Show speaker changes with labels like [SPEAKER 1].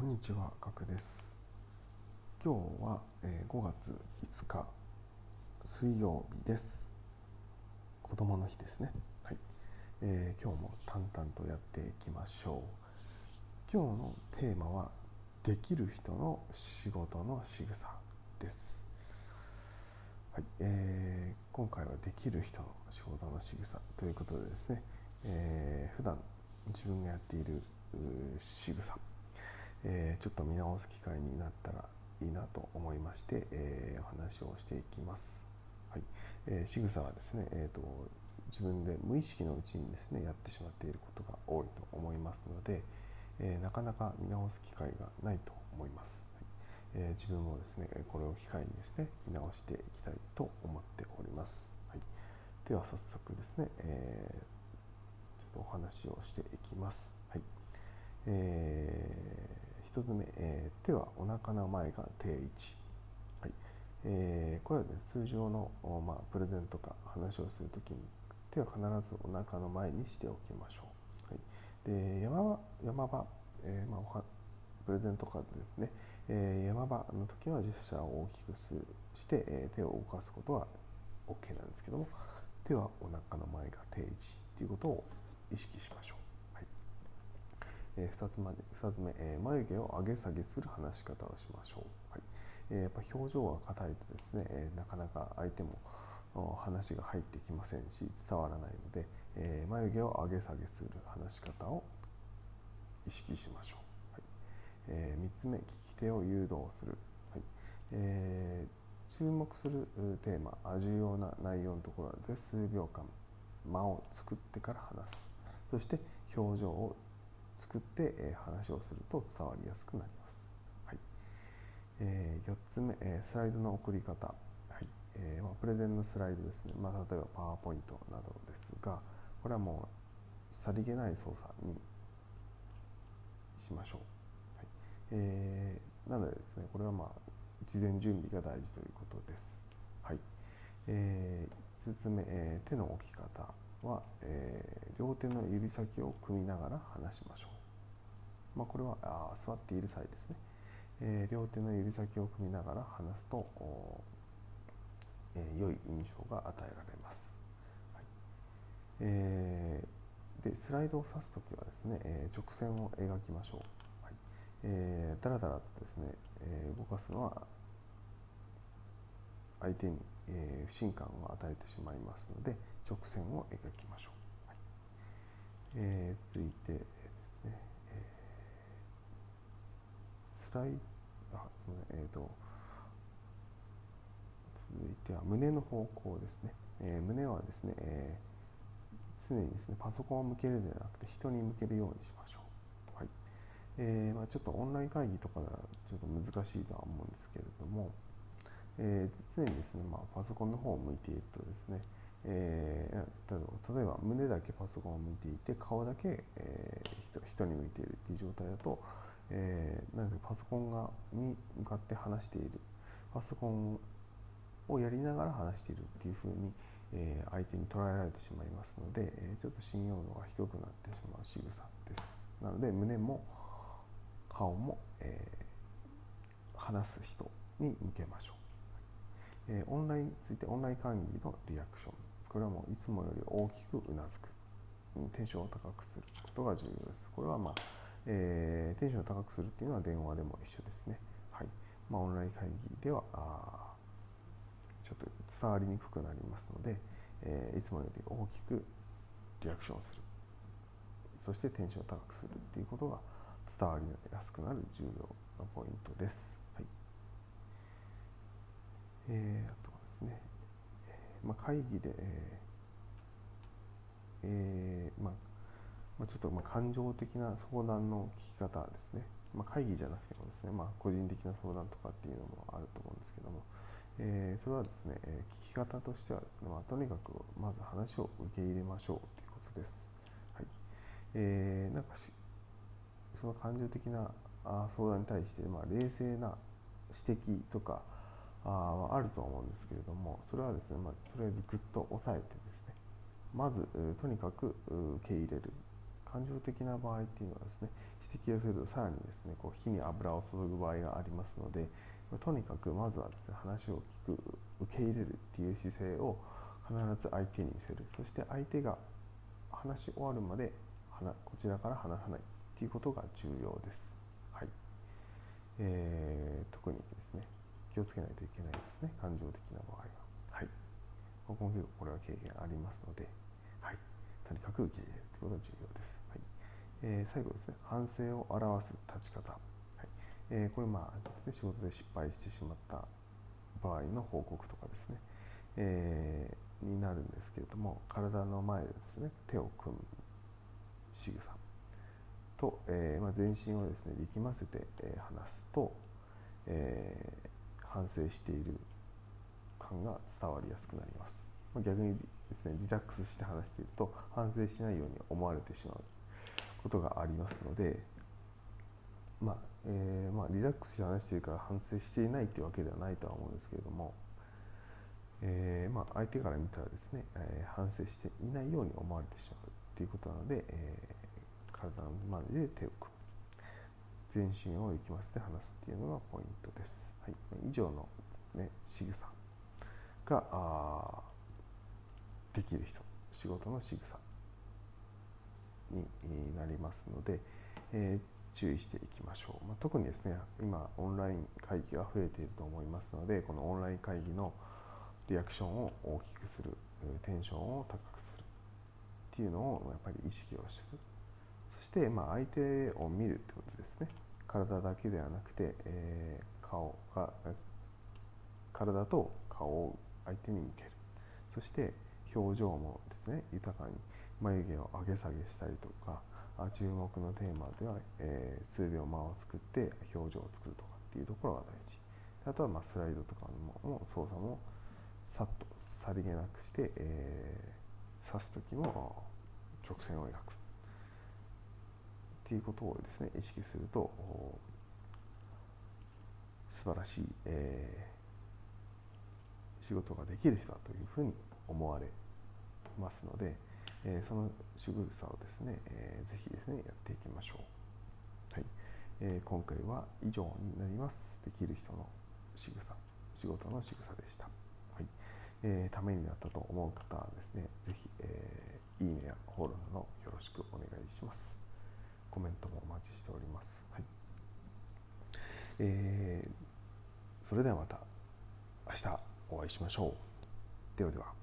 [SPEAKER 1] こんにちは、ガクです。今日は、えー5月5日水曜日です。子供の日ですね。はい。えー今日も淡々とやっていきましょう。今日のテーマはできる人の仕事の仕草です。はい。えー今回はできる人の仕事の仕草ということでですね、えー普段自分がやっている仕草えーちょっと見直す機会になったらいいなと思いまして、えーお話をしていきます。はいえー仕草はですね、えーと、自分で無意識のうちにですねやってしまっていることが多いと思いますので、えーなかなか見直す機会がないと思います。はいえ自分もですねこれを機会にですね見直していきたいと思っております。はい、では早速ですね、えーちょっとお話をしていきます。はいえー、1つ目、えー手はお腹の前が定位置、はい。えーこれは、ね、通常の、まあ、プレゼントか話をするときに手は必ずお腹の前にしておきましょう、はい、で山場山場、えーまあ、プレゼントカードですね、えー山場の時はジェスチャーを大きくすして、えー手を動かすことは OK なんですけども手はお腹の前が定位置ということを意識しましょう、えー、2, つまで2つ目、えー眉毛を上げ下げする話し方をしましょう、はい。えーやっぱ表情が硬いとですね、えなかなか相手も話が入ってきませんし伝わらないので、え眉毛を上げ下げする話し方を意識しましょう、はい。え3つ目聞き手を誘導する、はい。えー注目するテーマ重要な内容のところで数秒間間を作ってから話す。そして表情を作って、え話をすると伝わりやすくなります、はい。え4つ目、えスライドの送り方、はい。えーまあ、プレゼンのスライドですね、まあ、例えばパワーポイントなどですがこれはもうさりげない操作にしましょう、はい。えーなのでですねこれはまあ事前準備が大事ということです、はい。えー5つ目、えー手の置き方。は、えー両手の指先を組みながら話しましょう、まあ、これはあ座っている際ですね、えー両手の指先を組みながら話すと、えー良い印象が与えられます、はい。えーでスライドを指すときはですね、えー直線を描きましょう、はい。えーだらだらとですね、えー動かすのは相手に、えー不信感を与えてしまいますので直線を描きましょう、はい。えー続いてですね、えースライあすみません。えーと続いては胸の方向ですね、えー胸はですね、えー常にですねパソコンを向けるではなくて人に向けるようにしましょう、はい。えーまあ、ちょっとオンライン会議とかではちょっと難しいとは思うんですけれども、えー常にですね、まあ、パソコンの方を向いているとですね、えー例えば胸だけパソコンを向いていて顔だけ、えー人人に向いているっていう状態だと、えーなのでパソコンがに向かって話している。パソコンをやりながら話しているっていうふうに、えー相手に捉えられてしまいますので、えーちょっと信用度が低くなってしまう仕草です。なので胸も顔も、えー話す人に向けましょう、えーオンラインについてオンライン会議のリアクション。これはもういつもより大きくうなずく。テンションを高くすることが重要です。これはまあ、えーテンションを高くするっていうのは電話でも一緒ですね。はい。まあ、オンライン会議ではちょっと伝わりにくくなりますので、えーいつもより大きくリアクションする。そしてテンションを高くするっていうことが伝わりやすくなる重要なポイントです。はい。えーあとはですね、まあ、会議で、えーえまあまあ、ちょっとまあ感情的な相談の聞き方ですね、まあ、会議じゃなくてもですね、まあ、個人的な相談とかっていうのもあると思うんですけども、えーそれはですね、えー聞き方としてはですね、まあ、とにかくまず話を受け入れましょうということです。はい。えーなんかしその感情的な相談に対して、まあ、冷静な指摘とかああると思うんですけれどもそれはですね、まあ、とりあえずぐっと抑えてですねまず、とにかく受け入れる。感情的な場合っていうのはですね指摘をするとさらにですねこう火に油を注ぐ場合がありますのでとにかくまずはですね話を聞く受け入れるっていう姿勢を必ず相手に見せる。そして相手が話し終わるまでこちらから話さない。っていうことが重要です。はい。えー、特にですね気をつけないといけないですね感情的な場合は。はい、僕も結構これは経験ありますので、はい、とにかく受け入れるということが重要です。はい。えー、最後ですね。反省を表す立ち方。はい。えー、これまあですね。仕事で失敗してしまった場合の報告とかですね、えー、になるんですけれども体の前でですね手を組む仕草。と、えーまあ、全身をですね力ませて、えー、話すと、えー、反省している感が伝わりやすくなります、逆にですねリラックスして話していると反省しないように思われてしまうことがありますのでまあえーまあ、リラックスして話しているから反省していないというわけではないとは思うんですけれども、えーまあ、相手から見たらですね、えー、反省していないように思われてしまうということなので、え、体の前で手を組む全身を力ませて話すっていうのがポイントです。はい、以上の、ね、仕草ができる人仕事の仕草になりますので、えー注意していきましょう、まあ、特にですね今オンライン会議が増えていると思いますのでこのオンライン会議のリアクションを大きくするテンションを高くするっていうのをやっぱり意識をする。そしてまあ相手を見るってことですね。体だけではなくて、えー、顔が体と顔を相手に向ける。そして表情もですね豊かに眉毛を上げ下げしたりとか注目のテーマでは、えー、数秒間を作って表情を作るとかっていうところが大事。あとはまあスライドとかの操作もさっとさりげなくして、えー、刺す時も直線を描く。っていうことをですね意識すると素晴らしい、えー、仕事ができる人だというふうに思われますので、えー、その仕草をですね、えー、ぜひですねやっていきましょう、はい。えー、今回は以上になります。できる人の仕草仕事の仕草でした、はい。えー、ためになったと思う方はですねぜひ、えー、いいねやフォローなどよろしくお願いします。コメントもお待ちしております、はい。えー、それではまた明日お会いしましょう。ではでは。